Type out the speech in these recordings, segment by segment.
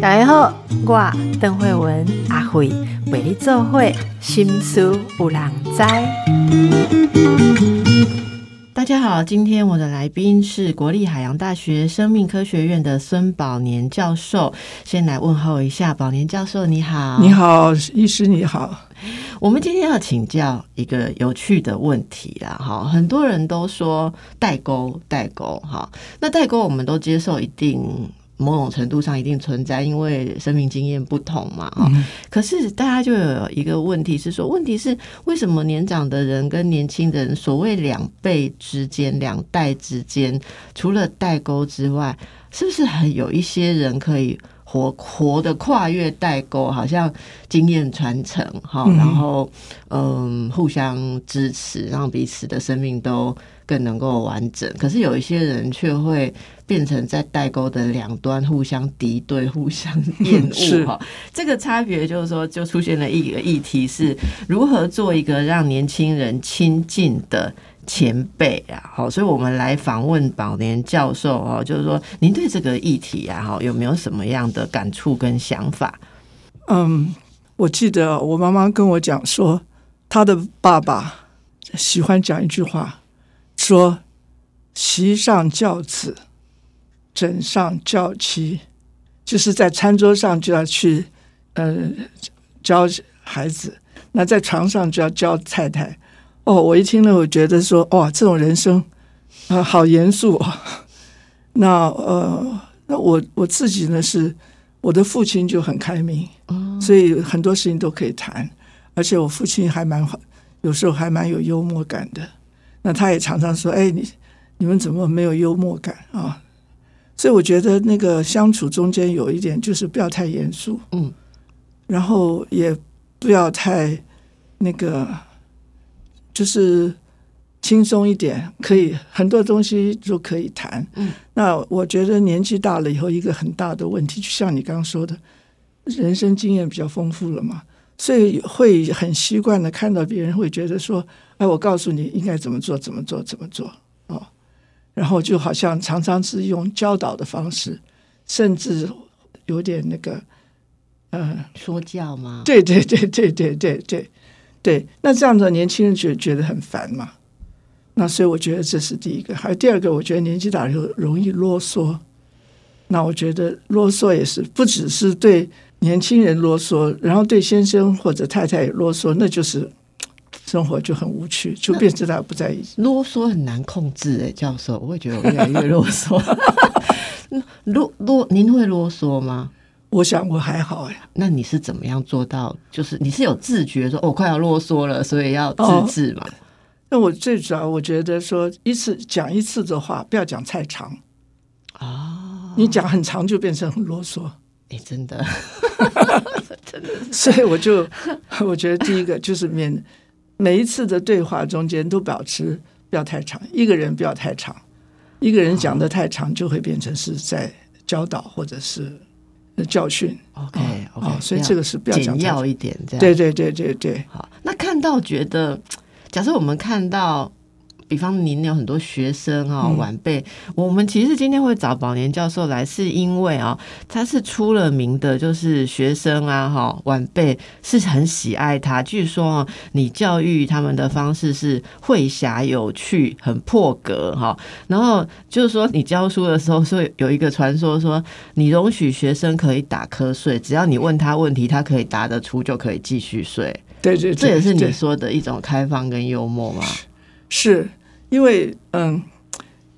大家好，我邓慧文阿慧为你做会心思有人知。大家好，今天我的来宾是国立海洋大学生命科学院的孙宝年教授。先来问候一下，宝年教授，你好。你好，医师你好。我们今天要请教一个有趣的问题啦，哈，很多人都说代沟，代沟，哈，那代沟我们都接受一定。某种程度上一定存在，因为生命经验不同嘛，哈。可是大家就有一个问题是说，问题是为什么年长的人跟年轻人，所谓两辈之间、两代之间，除了代沟之外，是不是还有一些人可以活活的跨越代沟，好像经验传承，哈，然后嗯，互相支持，让彼此的生命都。更能够完整，可是有一些人却会变成在代沟的两端互相敌对、互相厌恶哈。这个差别就是说，就出现了一个议题：是如何做一个让年轻人亲近的前辈啊。好，所以我们来访问宝年教授哦，就是说您对这个议题啊，哈，有没有什么样的感触跟想法？嗯，我记得我妈妈跟我讲说，她的爸爸喜欢讲一句话。说，席上教子，枕上教妻，就是在餐桌上就要去，呃，教孩子；那在床上就要教太太。哦，我一听了，我觉得说，哇，这种人生啊，好严肃啊。那呃，那我我自己呢，是我的父亲就很开明，所以很多事情都可以谈，而且我父亲还蛮好，有时候还蛮有幽默感的。那他也常常说：“哎，你你们怎么没有幽默感啊？”所以我觉得那个相处中间有一点就是不要太严肃，嗯，然后也不要太那个，就是轻松一点，可以很多东西都可以谈。嗯，那我觉得年纪大了以后，一个很大的问题，就像你刚刚说的，人生经验比较丰富了嘛。所以会很习惯的看到别人会觉得说：“哎，我告诉你应该怎么做，怎么做，怎么做。”哦，然后就好像常常是用教导的方式，甚至有点那个，呃，说教吗？对对对对对对对对。那这样的年轻人觉觉得很烦嘛？那所以我觉得这是第一个。还有第二个，我觉得年纪大了容易啰嗦。那我觉得啰嗦也是不只是对。年轻人啰嗦，然后对先生或者太太也啰嗦，那就是 生活就很无趣，就变成他不在意。啰嗦很难控制，哎，教授，我会觉得我越来越啰嗦。啰啰，您会啰嗦吗？我想我还好哎。那你是怎么样做到？就是你是有自觉说，我快要啰嗦了，所以要自制嘛？那我最主要，我觉得说一次讲一次的话，不要讲太长啊。你讲很长就变成很啰嗦。哎，真的，真的，所以我就 我觉得第一个就是免每一次的对话中间都保持不要太长，一个人不要太长，一个人讲的太长就会变成是在教导或者是教训。OK，OK，所以这个是比较简要一点，这样对对对对对。好，那看到觉得，假设我们看到。比方您有很多学生啊，晚辈，我们其实今天会找宝年教授来，是因为啊，他是出了名的，就是学生啊，哈，晚辈是很喜爱他。据说你教育他们的方式是会侠有趣，很破格哈。然后就是说，你教书的时候，说有一个传说，说你容许学生可以打瞌睡，只要你问他问题，他可以答得出，就可以继续睡。对对，这也是你说的一种开放跟幽默吗？是。因为嗯，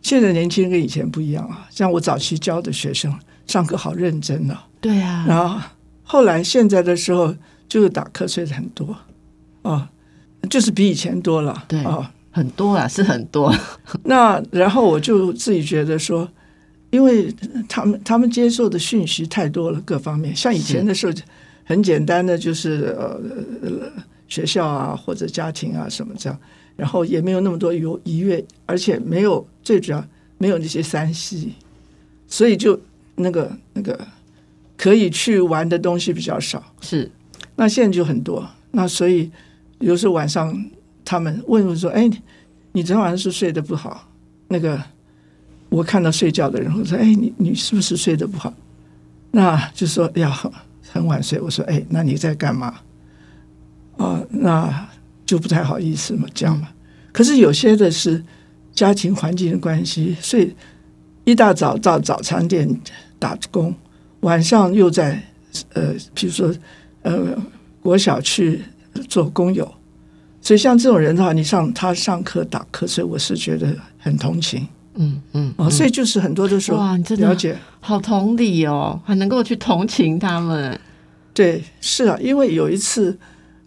现在年轻人跟以前不一样啊。像我早期教的学生，上课好认真啊。对啊。然后后来现在的时候，就是打瞌睡的很多哦，就是比以前多了。对哦，很多啊，是很多。那然后我就自己觉得说，因为他们他们接受的讯息太多了，各方面。像以前的时候，很简单的就是呃学校啊或者家庭啊什么这样。然后也没有那么多游愉悦，而且没有最主要没有那些三 C，所以就那个那个可以去玩的东西比较少。是，那现在就很多。那所以有时候晚上他们问我说：“哎，你昨天晚上是睡得不好？”那个我看到睡觉的人，我说：“哎，你你是不是睡得不好？”那就说呀很很晚睡。我说：“哎，那你在干嘛？”啊，那就不太好意思嘛，这样嘛。可是有些的是家庭环境的关系，所以一大早到早餐店打工，晚上又在呃，比如说呃，国小去做工友。所以像这种人的话，你上他上课打瞌睡，我是觉得很同情。嗯嗯，哦，所以就是很多的时候，哇，你真的了解，好同理哦，还能够去同情他们。对，是啊，因为有一次，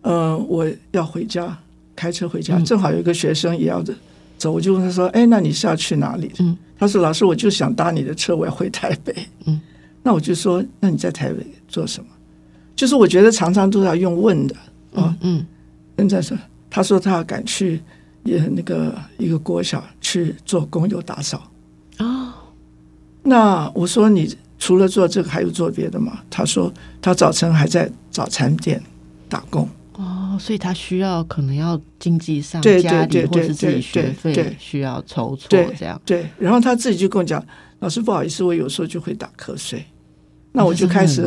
呃，我要回家，开车回家，正好有一个学生也要走，我就问他说：“哎，那你是要去哪里？”嗯，他说：“老师，我就想搭你的车，我要回台北。”嗯，那我就说：“那你在台北做什么？”就是我觉得常常都要用问的啊，嗯，人家说。他说他要赶去也那个一个国小去做工友打扫哦。那我说你除了做这个还有做别的吗？他说他早晨还在早餐店打工哦，所以他需要可能要经济上对家里对或是自己学费需要筹措这样。对，然后他自己就跟我讲，老师不好意思，我有时候就会打瞌睡。那我就开始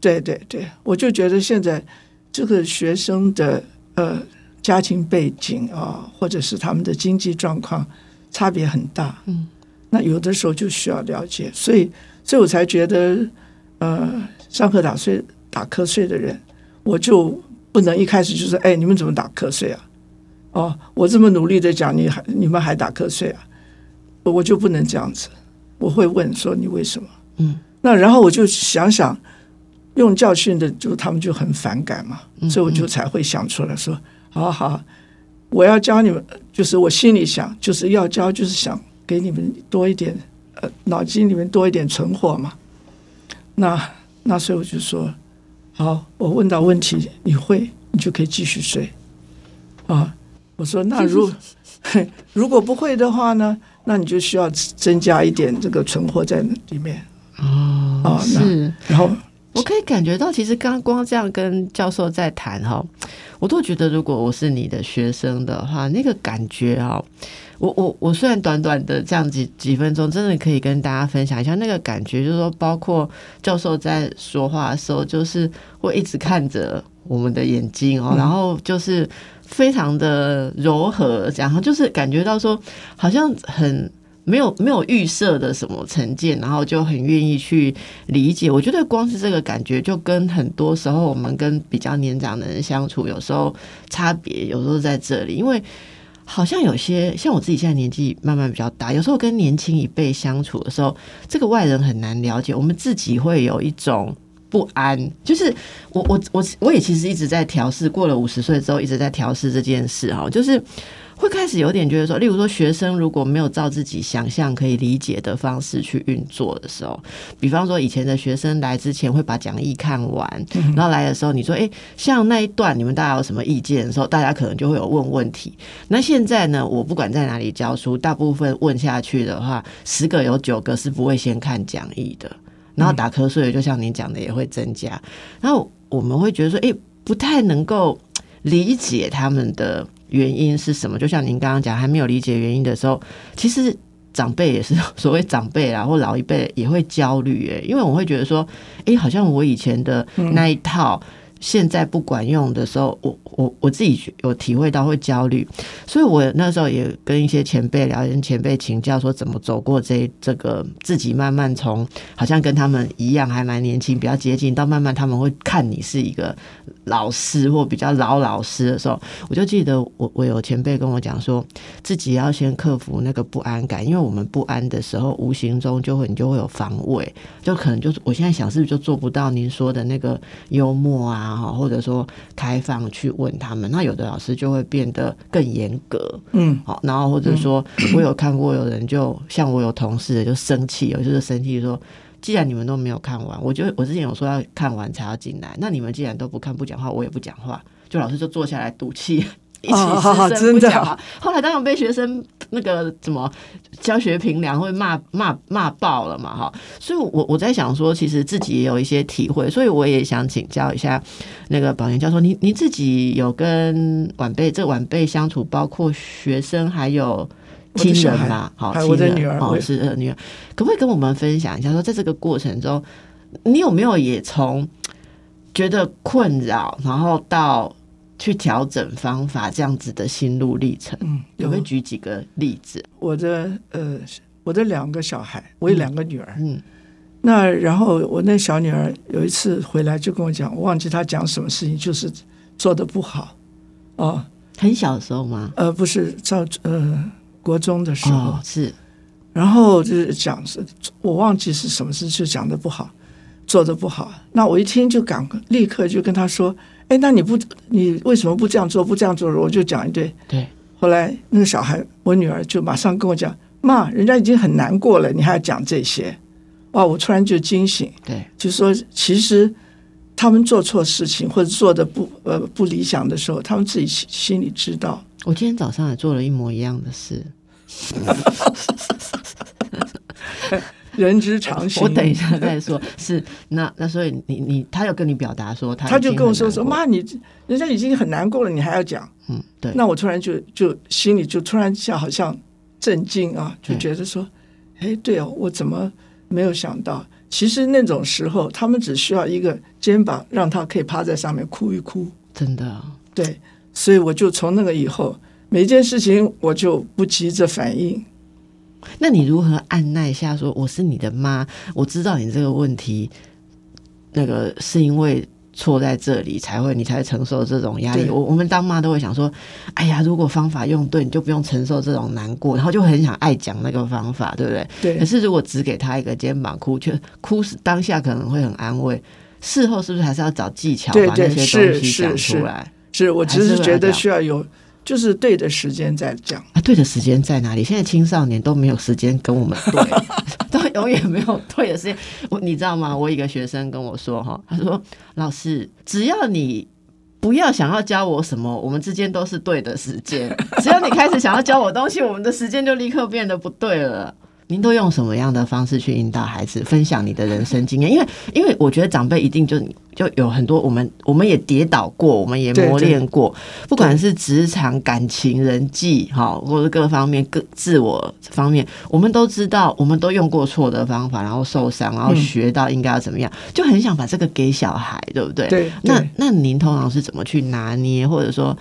对对对，我就觉得现在这个学生的呃。家庭背景啊，或者是他们的经济状况差别很大，嗯，那有的时候就需要了解，所以，所以我才觉得，呃，上课打睡打瞌睡的人，我就不能一开始就说，哎，你们怎么打瞌睡啊？哦，我这么努力的讲，你还你们还打瞌睡啊？我就不能这样子，我会问说你为什么？嗯，那然后我就想想，用教训的，就他们就很反感嘛，所以我就才会想出来说。好好，我要教你们，就是我心里想，就是要教，就是想给你们多一点，呃，脑筋里面多一点存货嘛。那那所以我就说，好，我问到问题，你会，你就可以继续睡。啊，我说那如 如果不会的话呢，那你就需要增加一点这个存货在里面。哦，啊，是，然后。我可以感觉到，其实刚光这样跟教授在谈哈，我都觉得，如果我是你的学生的话，那个感觉哈，我我我虽然短短的这样几几分钟，真的可以跟大家分享一下那个感觉，就是说，包括教授在说话的时候，就是会一直看着我们的眼睛哦，然后就是非常的柔和，然后就是感觉到说，好像很。没有没有预设的什么成见，然后就很愿意去理解。我觉得光是这个感觉，就跟很多时候我们跟比较年长的人相处，有时候差别有时候在这里。因为好像有些像我自己现在年纪慢慢比较大，有时候跟年轻一辈相处的时候，这个外人很难了解，我们自己会有一种不安。就是我我我我也其实一直在调试，过了五十岁之后一直在调试这件事哈，就是。会开始有点觉得说，例如说学生如果没有照自己想象可以理解的方式去运作的时候，比方说以前的学生来之前会把讲义看完，然后来的时候你说，哎，像那一段你们大家有什么意见的时候，大家可能就会有问问题。那现在呢，我不管在哪里教书，大部分问下去的话，十个有九个是不会先看讲义的，然后打瞌睡，就像您讲的也会增加。然后我们会觉得说，哎，不太能够理解他们的。原因是什么？就像您刚刚讲，还没有理解原因的时候，其实长辈也是 所谓长辈啊，或老一辈也会焦虑诶，因为我会觉得说，哎，好像我以前的那一套。现在不管用的时候，我我我自己有体会到会焦虑，所以我那时候也跟一些前辈聊，跟前辈请教说怎么走过这这个自己慢慢从好像跟他们一样还蛮年轻，比较接近，到慢慢他们会看你是一个老师或比较老老师的时候，我就记得我我有前辈跟我讲说，自己要先克服那个不安感，因为我们不安的时候，无形中就会你就会有防卫，就可能就是我现在想是不是就做不到您说的那个幽默啊。好，或者说开放去问他们，那有的老师就会变得更严格，嗯，好，然后或者说我有看过有人就像我有同事就生气，有就是生气说，既然你们都没有看完，我就我之前有说要看完才要进来，那你们既然都不看不讲话，我也不讲话，就老师就坐下来赌气。一起师生不讲话，后来当然被学生那个怎么教学评量会骂骂骂爆了嘛哈，所以我我在想说，其实自己也有一些体会，所以我也想请教一下那个保研教授，你你自己有跟晚辈这晚辈相处，包括学生还有亲人吧，好，亲人有我的女儿，哦，是呃女儿，可不可以跟我们分享一下，说在这个过程中，你有没有也从觉得困扰，然后到去调整方法这样子的心路历程？嗯，有有没有举几个例子？我的呃，我的两个小孩，我有两个女儿。嗯那然后我那小女儿有一次回来就跟我讲，我忘记她讲什么事情，就是做的不好。哦，很小的时候吗？呃，不是照呃国中的时候，哦，是然后就是讲是，我忘记是什么事，就讲的不好，做的不好。那我一听就赶立刻就跟他说：“哎，那你不你为什么不这样做？不这样做？”我就讲一堆。对，后来那个小孩，我女儿就马上跟我讲：“妈，人家已经很难过了，你还要讲这些？”哇！我突然就惊醒，对，就说其实他们做错事情或者做的不呃不理想的时候，他们自己心心里知道。我今天早上也做了一模一样的事。人之常情。我等一下再说。是那那所以你你他有跟你表达说他他就跟我说说：“很难过妈，你人家已经很难过了，你还要讲。”嗯对，那我突然就就心里就突然下好像震惊啊，就觉得说，哎，对哦，我怎么没有想到？其实那种时候，他们只需要一个肩膀，让他可以趴在上面哭一哭。真的啊对，所以我就从那个以后，每件事情我就不急着反应。那你如何按耐下说我是你的妈，我知道你这个问题，那个是因为错在这里才会你才会承受这种压力。我我们当妈都会想说，哎呀，如果方法用对，你就不用承受这种难过，然后就很想爱讲那个方法，对不对？对可是如果只给他一个肩膀哭，却哭是当下可能会很安慰，事后是不是还是要找技巧对对把那些东西讲是是出来？是我只是觉得需要有，就是对的时间在讲。啊，对的时间在哪里？现在青少年都没有时间跟我们对，都 永远没有对的时间。我你知道吗？我一个学生跟我说哈，他说老师，只要你不要想要教我什么，我们之间都是对的时间。只要你开始想要教我东西，我们的时间就立刻变得不对了。您都用什么样的方式去引导孩子分享你的人生经验？因为，因为我觉得长辈一定就就有很多，我们我们也跌倒过，我们也磨练过，不管是职场、感情、人际，哈，或者各方面、各自我方面，我们都知道，我们都用过错的方法，然后受伤，然后嗯学到应该要怎么样，就很想把这个给小孩，对不对？对那那您通常是怎么去拿捏，或者说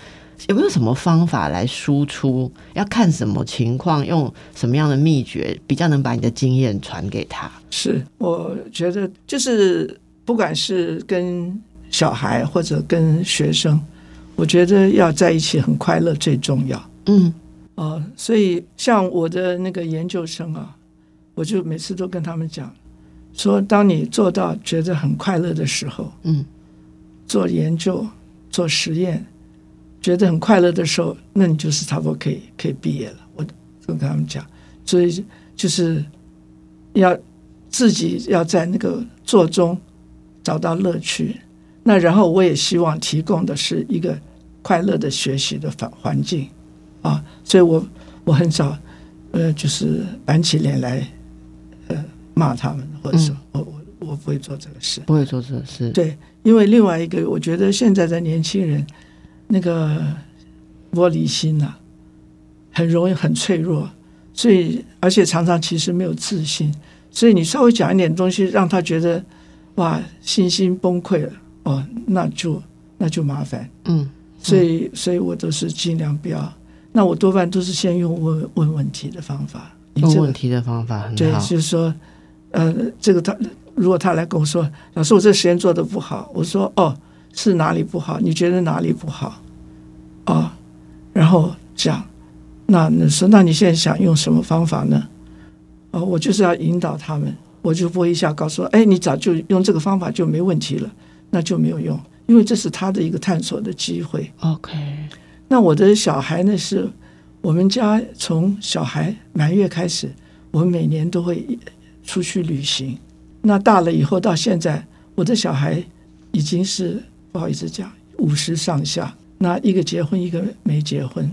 有没有什么方法来输出？要看什么情况，用什么样的秘诀，比较能把你的经验传给他？是，我觉得就是不管是跟小孩或者跟学生，我觉得要在一起很快乐最重要。嗯哦，所以像我的那个研究生啊，我就每次都跟他们讲，说当你做到觉得很快乐的时候，嗯，做研究、做实验，觉得很快乐的时候，那你就是差不多可以可以毕业了。我就跟他们讲，所以就是要自己要在那个做中找到乐趣。那然后我也希望提供的是一个快乐的学习的环环境啊，所以我我很少呃就是板起脸来呃骂他们，或者说我我我不会做这个事。不会做这个事。对，因为另外一个，我觉得现在的年轻人那个玻璃心呐、很容易很脆弱，所以而且常常其实没有自信，所以你稍微讲一点东西，让他觉得哇信心崩溃了，哦，那就那就麻烦。嗯，所以，所以我都是尽量不要。那我多半都是先用问问问题的方法。你这个问问题的方法很对，就是说，呃，这个他如果他来跟我说，老师，我这个实验做的不好，我说哦，是哪里不好？你觉得哪里不好？哦，然后讲，那你说，那你现在想用什么方法呢？哦，我就是要引导他们，我就不会一下告诉说，哎，你早就用这个方法就没问题了，那就没有用，因为这是他的一个探索的机会。OK，那我的小孩呢，是我们家从小孩满月开始，我们每年都会出去旅行。那大了以后到现在，我的小孩已经是不好意思讲五十上下，那一个结婚，一个没结婚。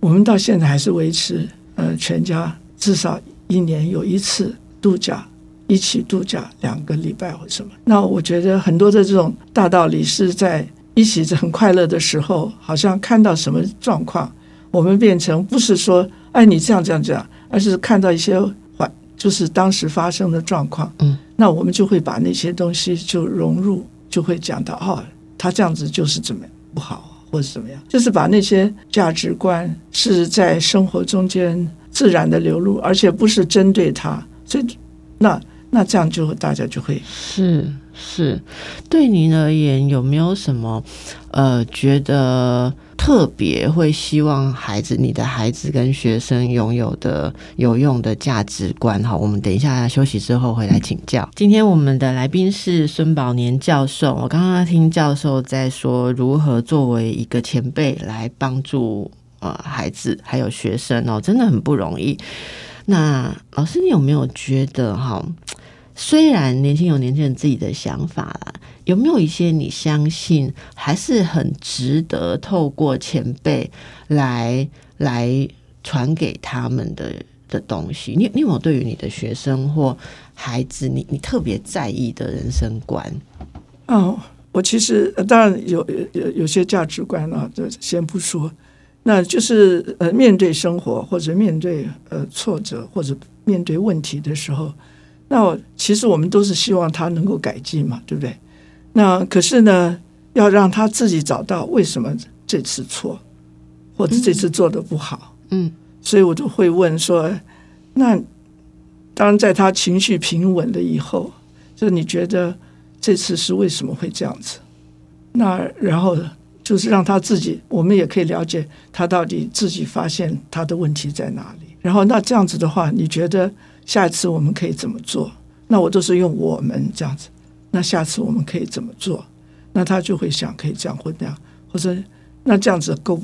我们到现在还是维持呃全家至少一年有一次度假，一起度假两个礼拜或什么。那我觉得很多的这种大道理是在一起很快乐的时候，好像看到什么状况，我们变成不是说哎，你这样这样这样，而是看到一些环，就是当时发生的状况，嗯，那我们就会把那些东西就融入，就会讲到哦，他这样子就是怎么样不好，或者怎么样，就是把那些价值观是在生活中间自然的流露，而且不是针对他，所以那那这样就大家就会是。是，对您而言有没有什么呃觉得特别会希望孩子、你的孩子跟学生拥有的有用的价值观？哈，我们等一下休息之后回来请教。今天我们的来宾是孙宝年教授，我刚刚听教授在说如何作为一个前辈来帮助呃孩子还有学生哦，真的很不容易。那老师，你有没有觉得哈？虽然年轻有年轻人自己的想法啦，有没有一些你相信还是很值得透过前辈来来传给他们的的东西？你你有没有对于你的学生或孩子，你你特别在意的人生观？哦，我其实呃当然有有有些价值观啊，就先不说，那就是呃面对生活或者面对呃挫折或者面对问题的时候。那其实我们都是希望他能够改进嘛，对不对？那可是呢，要让他自己找到为什么这次错，或者这次做的不好，嗯，所以我就会问说：那当在他情绪平稳了以后，就你觉得这次是为什么会这样子？那然后就是让他自己，我们也可以了解他到底自己发现他的问题在哪里。然后那这样子的话，你觉得？下一次我们可以怎么做？那我都是用我们这样子。那下次我们可以怎么做？那他就会想可以这样或那样，或者那这样子够？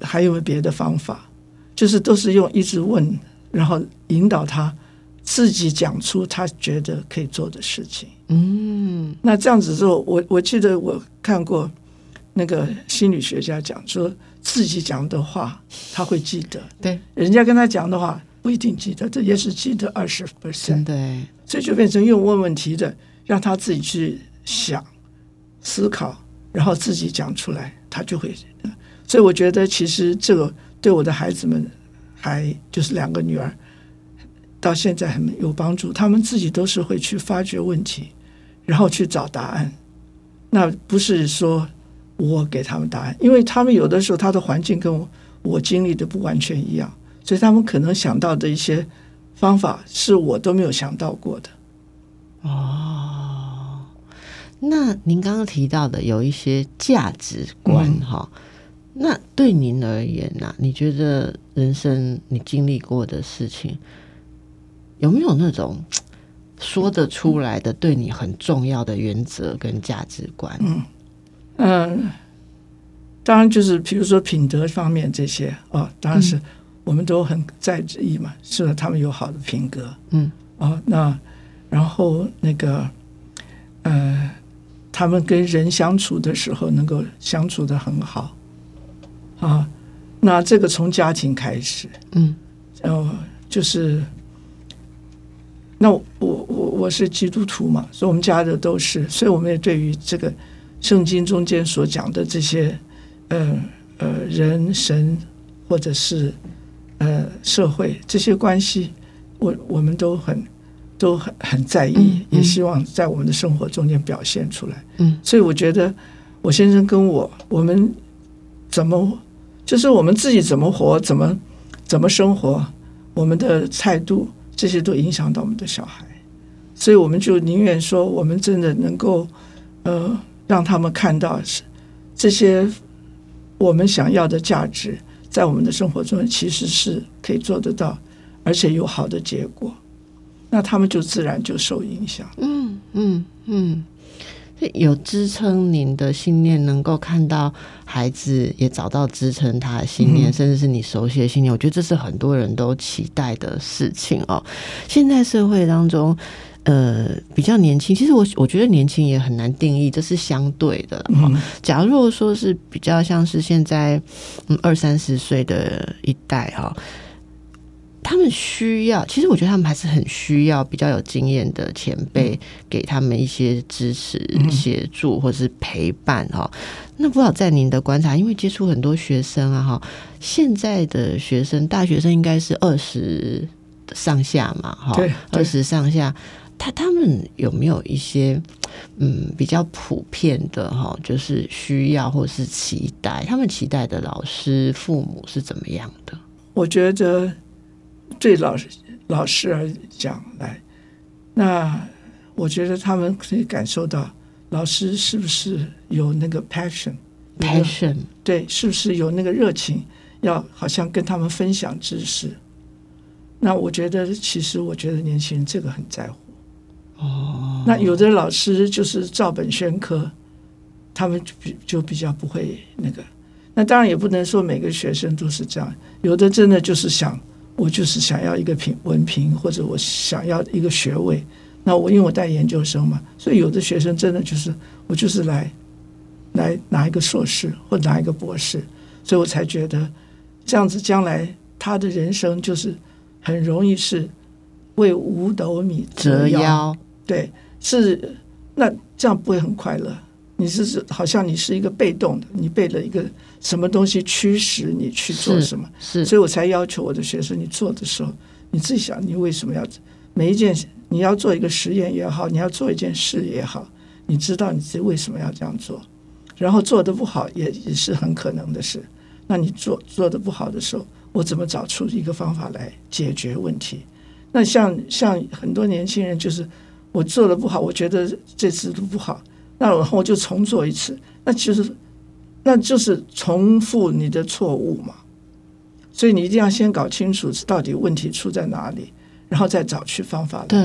还有没有别的方法？就是都是用一直问，然后引导他自己讲出他觉得可以做的事情。嗯，那这样子之后，我我记得我看过那个心理学家讲说，自己讲的话他会记得，对，人家跟他讲的话。不一定记得，这也是记得二十 percent，对，所以就变成用问问题的，让他自己去想、思考，然后自己讲出来，他就会。所以我觉得，其实这个对我的孩子们，还就是两个女儿，到现在很有帮助。他们自己都是会去发掘问题，然后去找答案。那不是说我给他们答案，因为他们有的时候他的环境跟我我经历的不完全一样。所以他们可能想到的一些方法，是我都没有想到过的。哦，那您刚刚提到的有一些价值观哈，那对您而言呢？你觉得人生你经历过的事情，有没有那种说得出来的对你很重要的原则跟价值观？嗯嗯，当然就是比如说品德方面这些哦，当然是。我们都很在意嘛，是他们有好的品格，嗯，哦，那然后那个，呃，他们跟人相处的时候能够相处的很好，啊，那这个从家庭开始，嗯，然后就是，那我我我是基督徒嘛，所以我们家的都是，所以我们也对于这个圣经中间所讲的这些，呃呃，人神或者是。呃，社会这些关系，我我们都很都很很在意，也希望在我们的生活中间表现出来。嗯，所以我觉得我先生跟我，我们怎么就是我们自己怎么活，怎么怎么生活，我们的态度这些都影响到我们的小孩，所以我们就宁愿说，我们真的能够呃让他们看到是这些我们想要的价值。在我们的生活中，其实是可以做得到，而且有好的结果，那他们就自然就受影响。嗯嗯嗯，有支撑您的信念，能够看到孩子也找到支撑他的信念，甚至是你熟悉的信念，我觉得这是很多人都期待的事情哦。现在社会当中。呃，比较年轻，其实我我觉得年轻也很难定义，这是相对的。嗯，假如说是比较像是现在嗯二三十岁的一代哈，他们需要，其实我觉得他们还是很需要比较有经验的前辈给他们一些支持、协助或者是陪伴哈。那不知道在您的观察，因为接触很多学生啊哈，现在的学生大学生应该是二十上下嘛哈，二十上下。他他们有没有一些嗯比较普遍的哈，就是需要或是期待？他们期待的老师、父母是怎么样的？我觉得对老师老师而讲来，那我觉得他们可以感受到老师是不是有那个 passion，passion 对，是不是有那个热情，要好像跟他们分享知识？那我觉得，其实我觉得年轻人这个很在乎。哦，那有的老师就是照本宣科，他们就比就比较不会那个。那当然也不能说每个学生都是这样，有的真的就是想，我就是想要一个评文凭，或者我想要一个学位。那我因为我带研究生嘛，所以有的学生真的就是我就是来来拿一个硕士或拿一个博士，所以我才觉得这样子将来他的人生就是很容易是为五斗米折腰。对，是那这样不会很快乐。你是好像你是一个被动的，你被了一个什么东西驱使你去做什么，是，所以我才要求我的学生，你做的时候你自己想，你为什么要每一件你要做一个实验也好，你要做一件事也好，你知道你自己为什么要这样做，然后做的不好也也是很可能的事。那你做做的不好的时候，我怎么找出一个方法来解决问题？那像像很多年轻人就是。我做的不好，我觉得这次都不好，那我我就重做一次。那其实那就是重复你的错误嘛。所以你一定要先搞清楚到底问题出在哪里，然后再找去方法。对，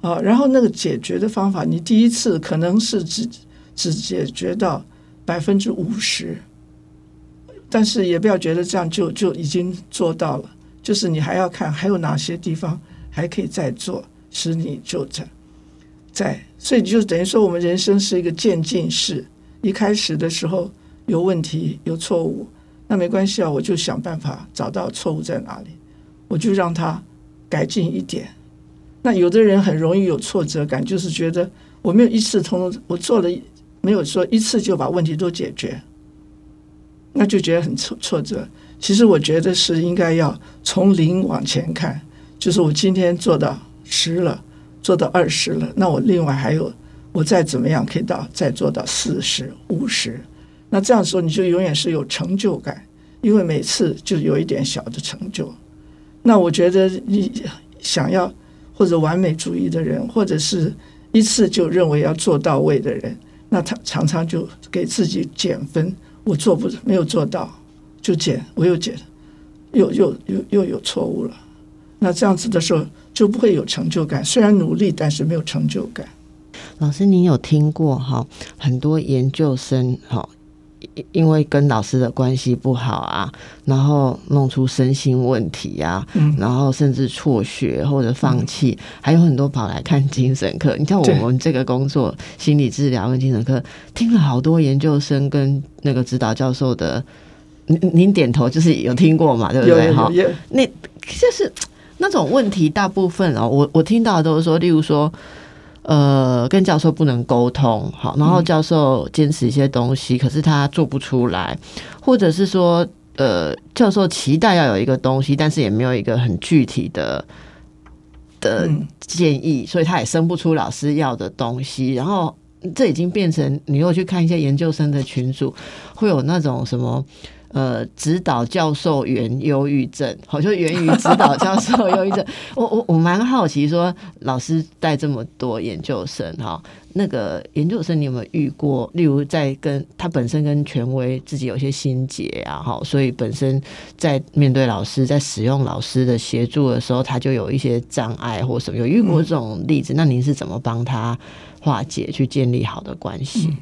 啊，然后那个解决的方法，你第一次可能是只只解决到百分之五十，但是也不要觉得这样就就已经做到了，就是你还要看还有哪些地方还可以再做，使你就这。在，所以就等于说，我们人生是一个渐进式。一开始的时候有问题、有错误，那没关系啊，我就想办法找到错误在哪里，我就让它改进一点。那有的人很容易有挫折感，就是觉得我没有一次通，我做了没有说一次就把问题都解决，那就觉得很挫挫折。其实我觉得是应该要从零往前看，就是我今天做到十了。做到二十了，那我另外还有，我再怎么样可以到再做到四十五十，那这样说你就永远是有成就感，因为每次就有一点小的成就。那我觉得你想要或者完美主义的人，或者是一次就认为要做到位的人，那他常常就给自己减分，我做不没有做到就减，我又减，又又又又有错误了。那这样子的时候。就不会有成就感。虽然努力，但是没有成就感。老师，您有听过哈？很多研究生哈，因为跟老师的关系不好啊，然后弄出身心问题啊，然后甚至辍学或者放弃，还有很多跑来看精神科。你像我们这个工作，心理治疗跟精神科，听了好多研究生跟那个指导教授的，您您点头就是有听过嘛？对不对？哈，那就是。那种问题大部分哦，我我听到的都是说，例如说，呃，跟教授不能沟通，好，然后教授坚持一些东西，可是他做不出来，或者是说，呃，教授期待要有一个东西，但是也没有一个很具体的的建议，所以他也生不出老师要的东西，然后这已经变成你如果去看一些研究生的群组，会有那种什么。呃，指导教授源忧郁症，好像源于指导教授忧郁症。我我我蛮好奇，说老师带这么多研究生哈，那个研究生你有没有遇过？例如在跟他本身跟权威自己有些心结啊，哈，所以本身在面对老师，在使用老师的协助的时候，他就有一些障碍或什么。有遇过这种例子？那您是怎么帮他化解，去建立好的关系？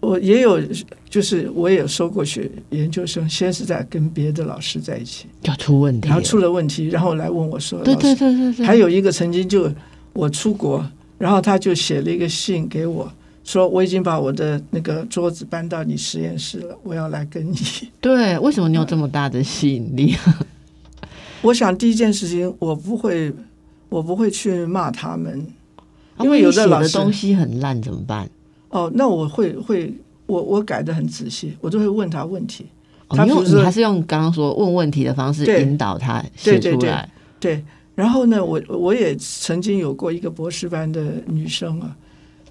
我也有，就是我也有收过学研究生，先是在跟别的老师在一起，要出问题，然后出了问题，然后来问我说：“对对对对对。”还有一个曾经就我出国，然后他就写了一个信给我，说：“我已经把我的那个桌子搬到你实验室了，我要来跟你。”对，为什么你有这么大的吸引力？我想第一件事情，我不会，我不会去骂他们，啊因为有的老师东西很烂怎么办？哦，那我会会我我改的很仔细，我都会问他问题。他哦、你还是用刚刚说问问题的方式对引导他对对对。对，然后呢，我我也曾经有过一个博士班的女生啊，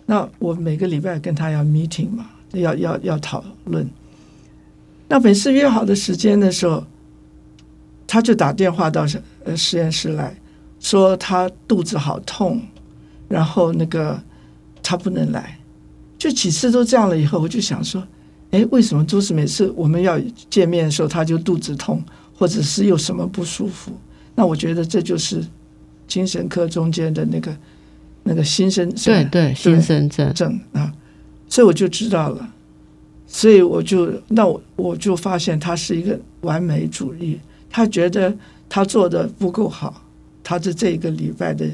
那我每个礼拜跟她要 meeting 嘛，要要要讨论。那每次约好的时间的时候，她就打电话到呃实验室来说她肚子好痛，然后那个她不能来，就几次都这样了以后，我就想说，哎，为什么都是每次我们要见面的时候，他就肚子痛，或者是有什么不舒服？那我觉得这就是精神科中间的那个那个新生对对，新生症。症啊，所以我就知道了，所以我就那我我就发现他是一个完美主义，他觉得他做的不够好，他的这一个礼拜的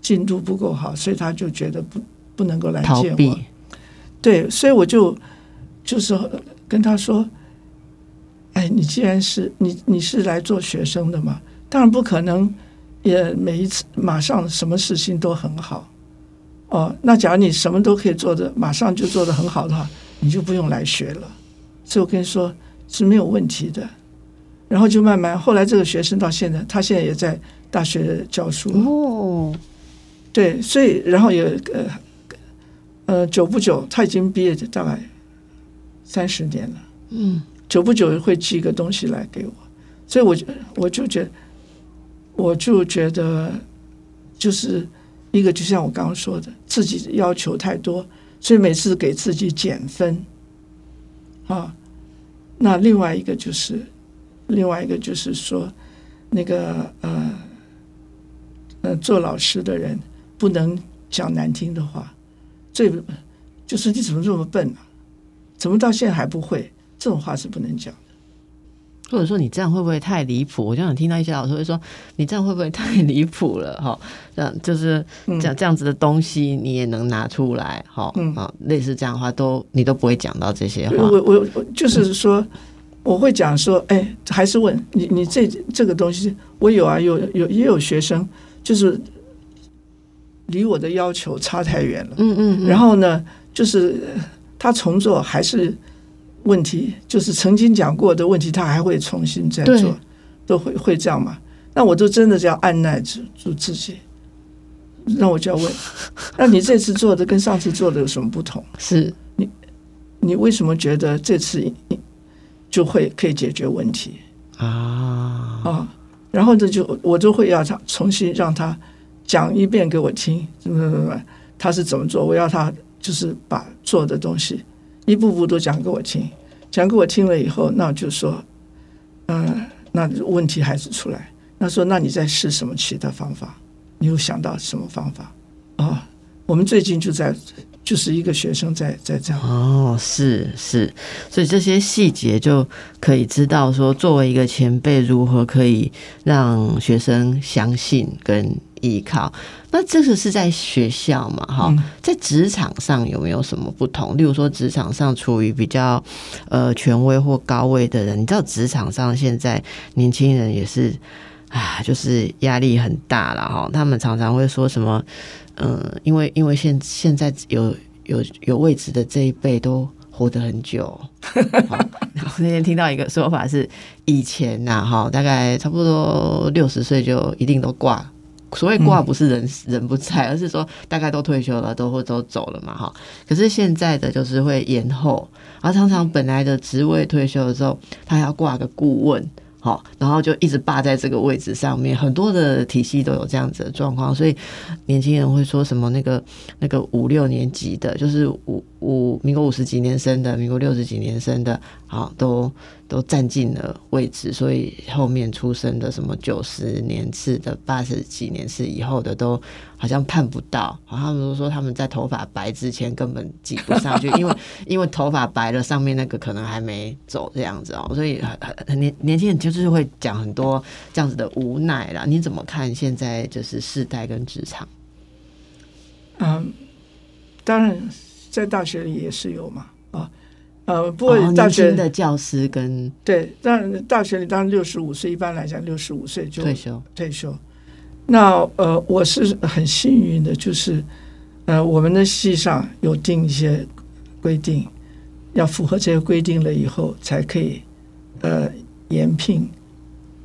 进度不够好，所以他就觉得不不能够来见我。对，所以我就就是跟他说：“哎，你既然是你你是来做学生的嘛，当然不可能也每一次马上什么事情都很好。哦，那假如你什么都可以做的，马上就做的很好的话，你就不用来学了。所以我跟你说是没有问题的。然后就慢慢，后来这个学生到现在，他现在也在大学教书。哦，对，所以然后也呃呃，久不久他已经毕业大概三十年了，嗯，久不久会寄一个东西来给我，所以我就我就觉得，我就觉得就是一个就像我刚刚说的，自己要求太多，所以每次给自己减分。啊。那另外一个就是，另外一个就是说，那个呃呃，做老师的人不能讲难听的话，最就是你怎么这么笨啊？怎么到现在还不会？这种话是不能讲的。或者说你这样会不会太离谱？我就想听到一些老师会说，你这样会不会太离谱了？哈，这样就是嗯这样这样子的东西你也能拿出来，哈，嗯啊，类似这样的话都你都不会讲到这些话。我我我就是说，我会讲说，哎，还是问你，你这这个东西，我有啊，有有也有学生就是离我的要求差太远了，嗯嗯，嗯然后呢，就是呃他重做还是问题，就是曾经讲过的问题，他还会重新再做，都会会这样嘛？那我就真的是要按耐住住自己。那我就要问，那你这次做的跟上次做的有什么不同？是你你为什么觉得这次你就会可以解决问题啊，啊？然后这就我就会要他重新让他讲一遍给我听，怎么怎么，他是怎么做？我要他就是把做的东西一步步都讲给我听，讲给我听了以后，那我就说，嗯、那问题还是出来。那说，那你在试什么其他方法？你有想到什么方法？啊，我们最近就在就是一个学生在在这样。哦，是是，所以这些细节就可以知道说，作为一个前辈，如何可以让学生相信跟依靠。那这个是在学校嘛，哈、嗯在职场上有没有什么不同？例如说，职场上处于比较呃权威或高位的人，你知道，职场上现在年轻人也是啊，就是压力很大了哈。他们常常会说什么，嗯、因为因为现现在有有有位置的这一辈都活得很久。好然后那天听到一个说法是，以前呐、哈，大概差不多六十岁就一定都挂。所谓挂不是人、人不在，而是说大概都退休了，都或都走了嘛哈。可是现在的就是会延后，然后常常本来的职位退休的时候，他要挂个顾问。好，然后就一直霸在这个位置上面，很多的体系都有这样子的状况，所以年轻人会说什么那个那个五六年级的，就是五五民国五十几年生的，民国六十几年生的，好都都占尽了位置，所以后面出生的什么九十年次的、八十几年次以后的，都好像盼不到。好，他们都说他们在头发白之前根本挤不上去，因为 因为头发白了，上面那个可能还没走这样子哦，所以很很很年年轻人就是会讲很多这样子的无奈啦。你怎么看现在就是世代跟职场？嗯，当然在大学里也是有嘛啊，呃，不过大学、轻的教师跟对，当然大学里当然六十五岁，一般来讲六十五岁就退休，退休。那呃，我是很幸运的，就是呃，我们的系上有定一些规定，要符合这些规定了以后才可以呃延聘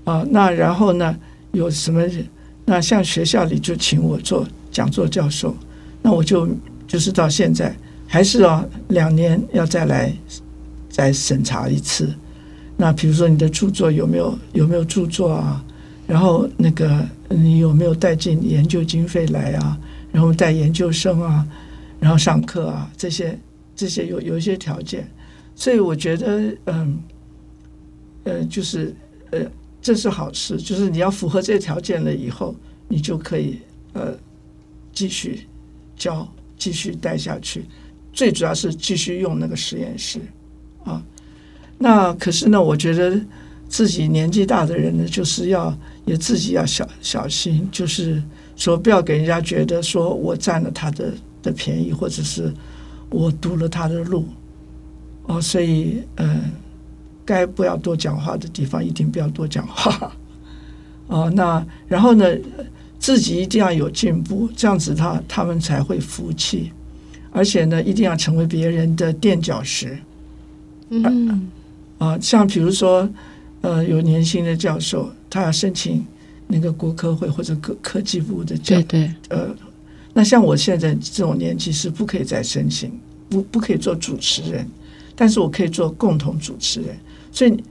啊。那然后呢，有什么？那像学校里就请我做讲座教授，那我就就是到现在还是要两年要再来再审查一次。那比如说你的著作有没有有没有著作啊？然后那个你有没有带进研究经费来啊？然后带研究生啊，然后上课啊，这些这些有有一些条件，所以我觉得嗯呃就是呃这是好事，就是你要符合这些条件了以后，你就可以呃继续教，继续带下去。最主要是继续用那个实验室啊。那可是呢，我觉得自己年纪大的人呢，就是要也自己要小小心，就是说不要给人家觉得说我占了他的的便宜，或者是我堵了他的路哦。所以，嗯，该不要多讲话的地方，一定不要多讲话 哦。那然后呢，自己一定要有进步，这样子他他们才会服气，而且呢，一定要成为别人的垫脚石。嗯，啊，像比如说，呃，有年轻的教授，他要申请那个国科会或者科科技部的教对，对，呃，那像我现在这种年纪是不可以再申请，不不可以做主持人，但是我可以做共同主持人。所以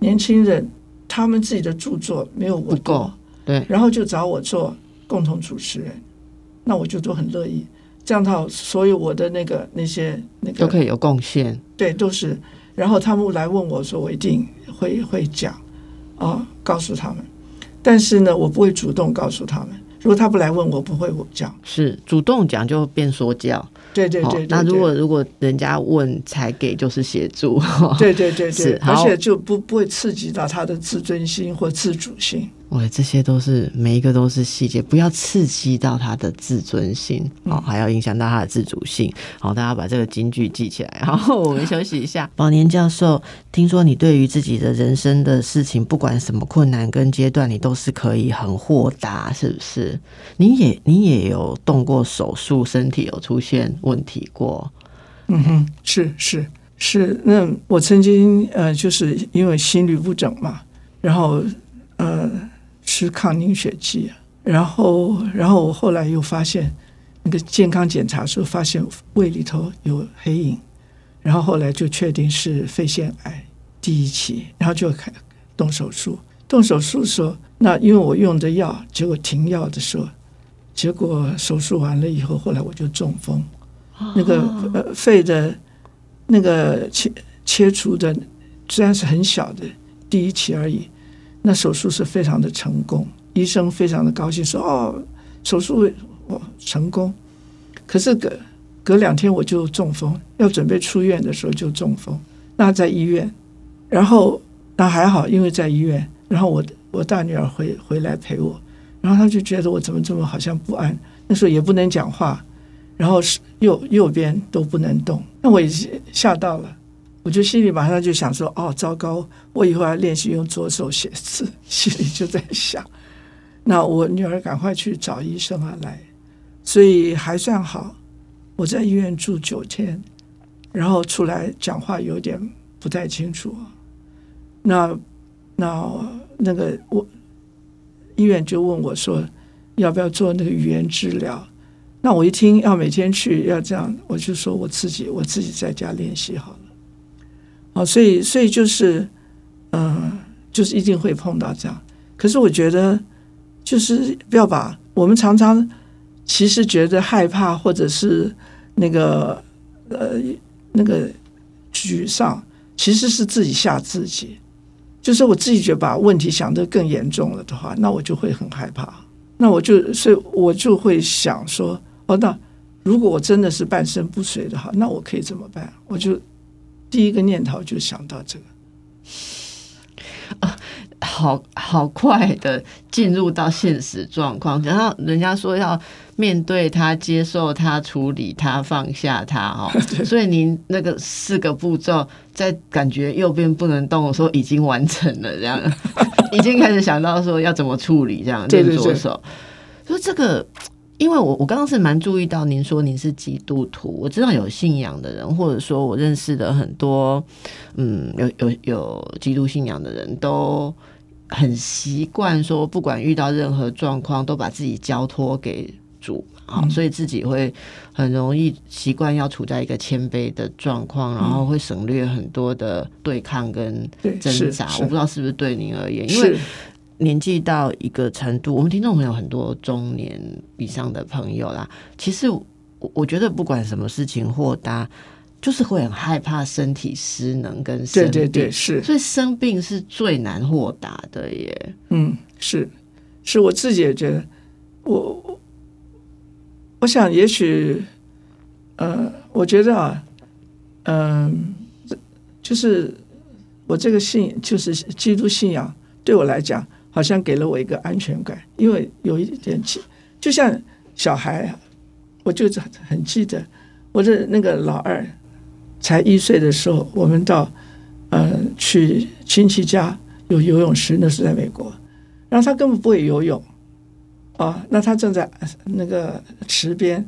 年轻人他们自己的著作没有我不够多，对，然后就找我做共同主持人，那我就都很乐意。这样的话，所有我的那个那些那个都可以有贡献。对，都是。然后他们来问我说，我一定会会讲啊，告诉他们。但是呢，我不会主动告诉他们。如果他不来问我，不会我讲。是主动讲就变说教，哦对对对对那如果如果人家问才给，就是协助。对对对对 是，而且就不不会刺激到他的自尊心或自主性。喂，这些都是每一个都是细节，不要刺激到他的自尊心哦，还要影响到他的自主性。好，大家把这个金句记起来。然后我们休息一下。宝年教授，听说你对于自己的人生的事情，不管什么困难跟阶段，你都是可以很豁达，是不是？你也你也有动过手术，身体有出现问题过。嗯哼，是是是。那我曾经呃，就是因为心律不整嘛，然后呃吃抗凝血剂，然后然后我后来又发现那个健康检查时候发现胃里头有黑影，然后后来就确定是肺腺癌第一期，然后就开动手术。动手术的时候，那因为我用的药，结果停药的时候，结果手术完了以后，后来我就中风。那个呃肺的那个切切除的虽然是很小的第一期而已，那手术是非常的成功，医生非常的高兴说哦手术哦成功，可是隔隔两天我就中风，要准备出院的时候就中风，那在医院，然后那还好，因为在医院，然后我我大女儿回回来陪我，然后她就觉得我怎么这么好像不安，那时候也不能讲话。然后是右右边都不能动，那我也吓到了，我就心里马上就想说：哦，糟糕，我以后要练习用左手写字，心里就在想。那我女儿赶快去找医生啊来，所以还算好。我在医院住九天，然后出来讲话有点不太清楚。那那那个我医院就问我说，要不要做那个语言治疗？那我一听要每天去要这样，我就说我自己我自己在家练习好了。哦，所以所以就是，嗯、就是一定会碰到这样。可是我觉得，就是不要把我们常常其实觉得害怕或者是那个呃那个沮丧，其实是自己吓自己。就是我自己觉得把问题想得更严重了的话，那我就会很害怕。那我就所以我就会想说。哦，那如果我真的是半身不遂的话，那我可以怎么办？我就第一个念头就想到这个。好好快的进入到现实状况，然后人家说要面对他、接受他、处理他、放下他哦，所以您那个四个步骤，在感觉右边不能动的时候已经完成了，这样 已经开始想到说要怎么处理，这样对对对练左手。说这个，因为我我刚刚是蛮注意到您说您是基督徒，我知道有信仰的人，或者说我认识的很多，嗯，有有有基督信仰的人都很习惯说，不管遇到任何状况，都把自己交托给主。啊、嗯所以自己会很容易习惯要处在一个谦卑的状况，然后会省略很多的对抗跟挣扎。我不知道是不是对您而言，因为是年纪到一个程度，我们听众朋友很多中年以上的朋友啦，其实我我觉得不管什么事情豁达，就是会很害怕身体失能跟生病，对对对是，所以生病是最难豁达的耶。嗯，是，是我自己也觉得，我我我想也许，呃，我觉得啊，嗯、这就是我这个信，就是基督信仰，对我来讲，好像给了我一个安全感，因为有一点气，就像小孩啊，我就很记得我的那个老二才一岁的时候，我们到呃去亲戚家有游泳池，那是在美国，然后他根本不会游泳啊，那他正在那个池边，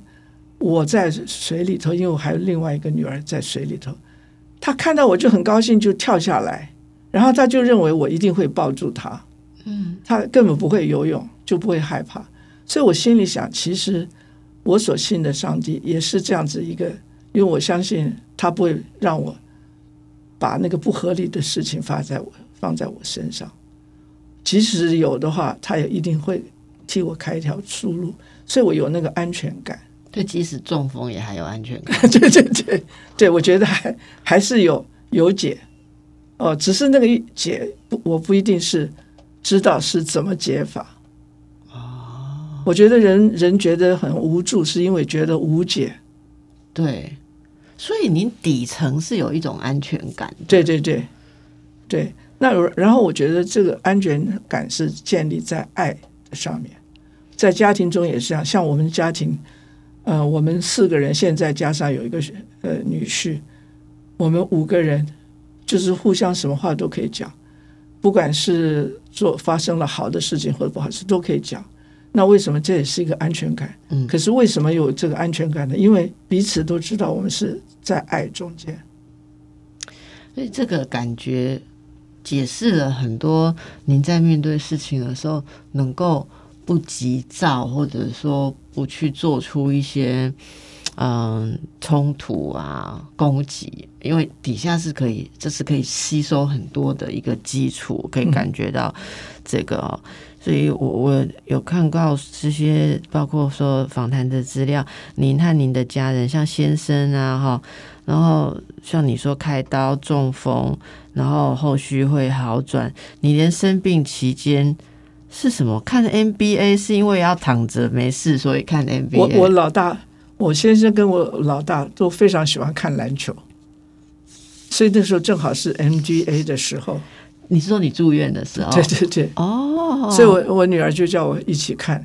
我在水里头，因为我还有另外一个女儿在水里头，他看到我就很高兴，就跳下来，然后他就认为我一定会抱住他，嗯，他根本不会游泳，就不会害怕，所以我心里想，其实我所信的上帝也是这样子一个，因为我相信他不会让我把那个不合理的事情发在我放在我身上，即使有的话，他也一定会替我开一条出路，所以我有那个安全感。对，即使中风也还有安全感。对对对对，我觉得还还是有有解哦，只是那个解不，我不一定是知道是怎么解法。啊，我觉得人人觉得很无助，是因为觉得无解。对，所以您底层是有一种安全感的。对对对对，那然后我觉得这个安全感是建立在爱上面，在家庭中也是这样。像我们家庭，呃，我们四个人，现在加上有一个呃女婿，我们五个人就是互相什么话都可以讲，不管是做发生了好的事情或者不好的事都可以讲。那为什么这也是一个安全感？嗯可是为什么有这个安全感呢？因为彼此都知道我们是在爱中间。所以这个感觉解释了很多您在面对事情的时候能够不急躁，或者说不去做出一些嗯冲突啊攻击，因为底下是可以，这是可以吸收很多的一个基础，可以感觉到这个哦。所以我我有看到这些，包括说访谈的资料，您和您的家人，像先生啊，哈，然后像你说开刀中风，然后后续会好转，你连生病期间是什么看 NBA 是因为要躺着没事，所以看 NBA。我我老大，我先生跟我老大都非常喜欢看篮球，所以那时候正好是 MGA 的时候。你是说你住院的时候？对对对，哦，所以我我女儿就叫我一起看。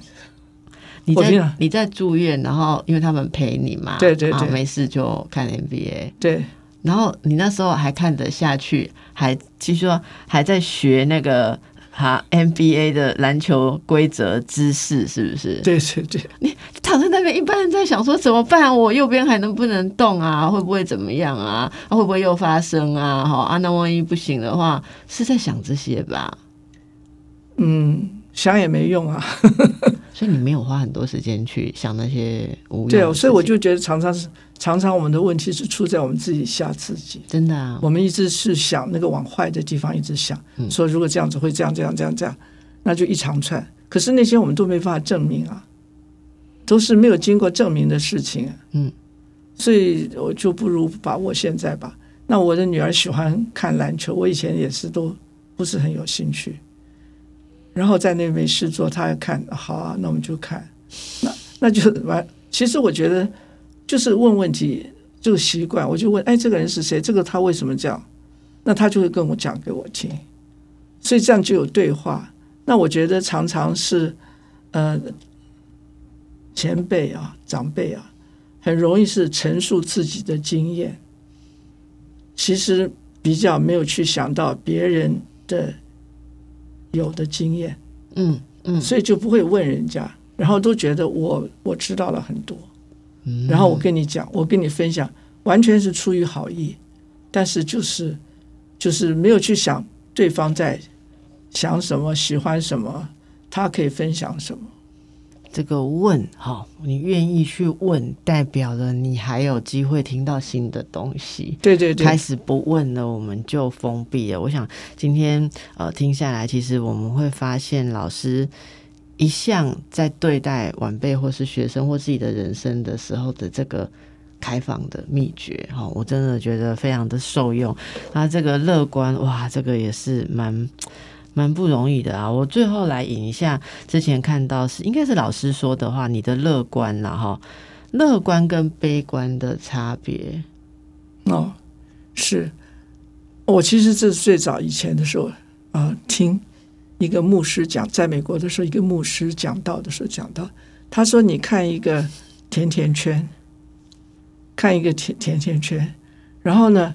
你在你在住院，然后因为他们陪你嘛，对对对啊没事就看 NBA。对然后你那时候还看得下去，还据说还在学那个哈 NBA 的篮球规则知识，是不是？对对对，躺在那边，一般人在想说怎么办？我右边还能不能动啊？会不会怎么样啊？啊会不会又发生啊？哈啊，那万一不行的话，是在想这些吧？嗯，想也没用啊。所以你没有花很多时间去想那些无对。所以我就觉得常常是常常我们的问题是出在我们自己吓自己。真的啊，我们一直是想那个往坏的地方一直想，嗯说如果这样子会这样这样这样这样，那就一长串。可是那些我们都没办法证明啊，都是没有经过证明的事情、啊。嗯，所以我就不如把握现在吧。那我的女儿喜欢看篮球，我以前也是都不是很有兴趣。然后在那没事做，她要看好啊，那我们就看。那那就完。其实我觉得就是问问题这个习惯，我就问，哎，这个人是谁？这个他为什么这样？那他就会跟我讲给我听。所以这样就有对话。那我觉得常常是呃前辈啊、长辈啊，很容易是陈述自己的经验，其实比较没有去想到别人的有的经验，嗯嗯，所以就不会问人家，然后都觉得我我知道了很多，嗯。然后我跟你讲，我跟你分享，完全是出于好意，但是就是就是没有去想对方在想什么、喜欢什么，他可以分享什么。这个问哈，你愿意去问，代表了你还有机会听到新的东西。对对对开，始不问了，我们就封闭了。我想今天呃听下来，其实我们会发现老师一向在对待晚辈或是学生或自己的人生的时候的这个开放的秘诀哈，我真的觉得非常的受用。那这个乐观哇，这个也是蛮。蛮不容易的啊！我最后来引一下之前看到是应该是老师说的话，你的乐观了哈，乐观跟悲观的差别。哦，是我其实这是最早以前的时候啊、听一个牧师讲，在美国的时候，一个牧师讲到的时候讲到，他说：“你看一个甜甜圈，看一个甜甜甜圈，然后呢，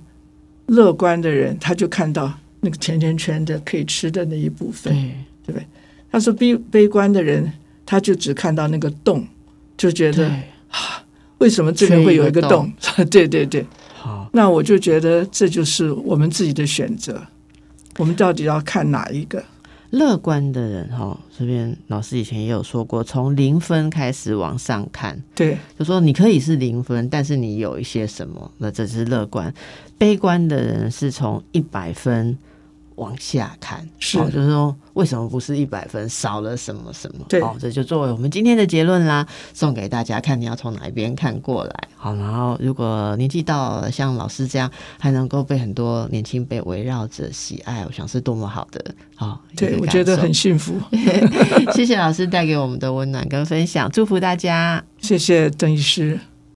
乐观的人他就看到那个甜甜圈的可以吃的那一部分，对不对他说悲悲观的人他就只看到那个洞，就觉得啊，为什么这边会有一个洞？对对 对。”好，那我就觉得这就是我们自己的选择，我们到底要看哪一个？乐观的人哈，这边老师以前也有说过，从零分开始往上看，对就说你可以是零分，但是你有一些什么，那这是乐观。悲观的人是从一百分往下看，是哦就是说为什么不是一百分，少了什么什么？对好、这就作为我们今天的结论啦，送给大家看，你要从哪一边看过来。好，然后如果年纪到了，像老师这样，还能够被很多年轻辈围绕着喜爱，我想是多么好的好、对，我感觉得很幸福。谢谢老师带给我们的温暖跟分享，祝福大家。谢谢邓医师。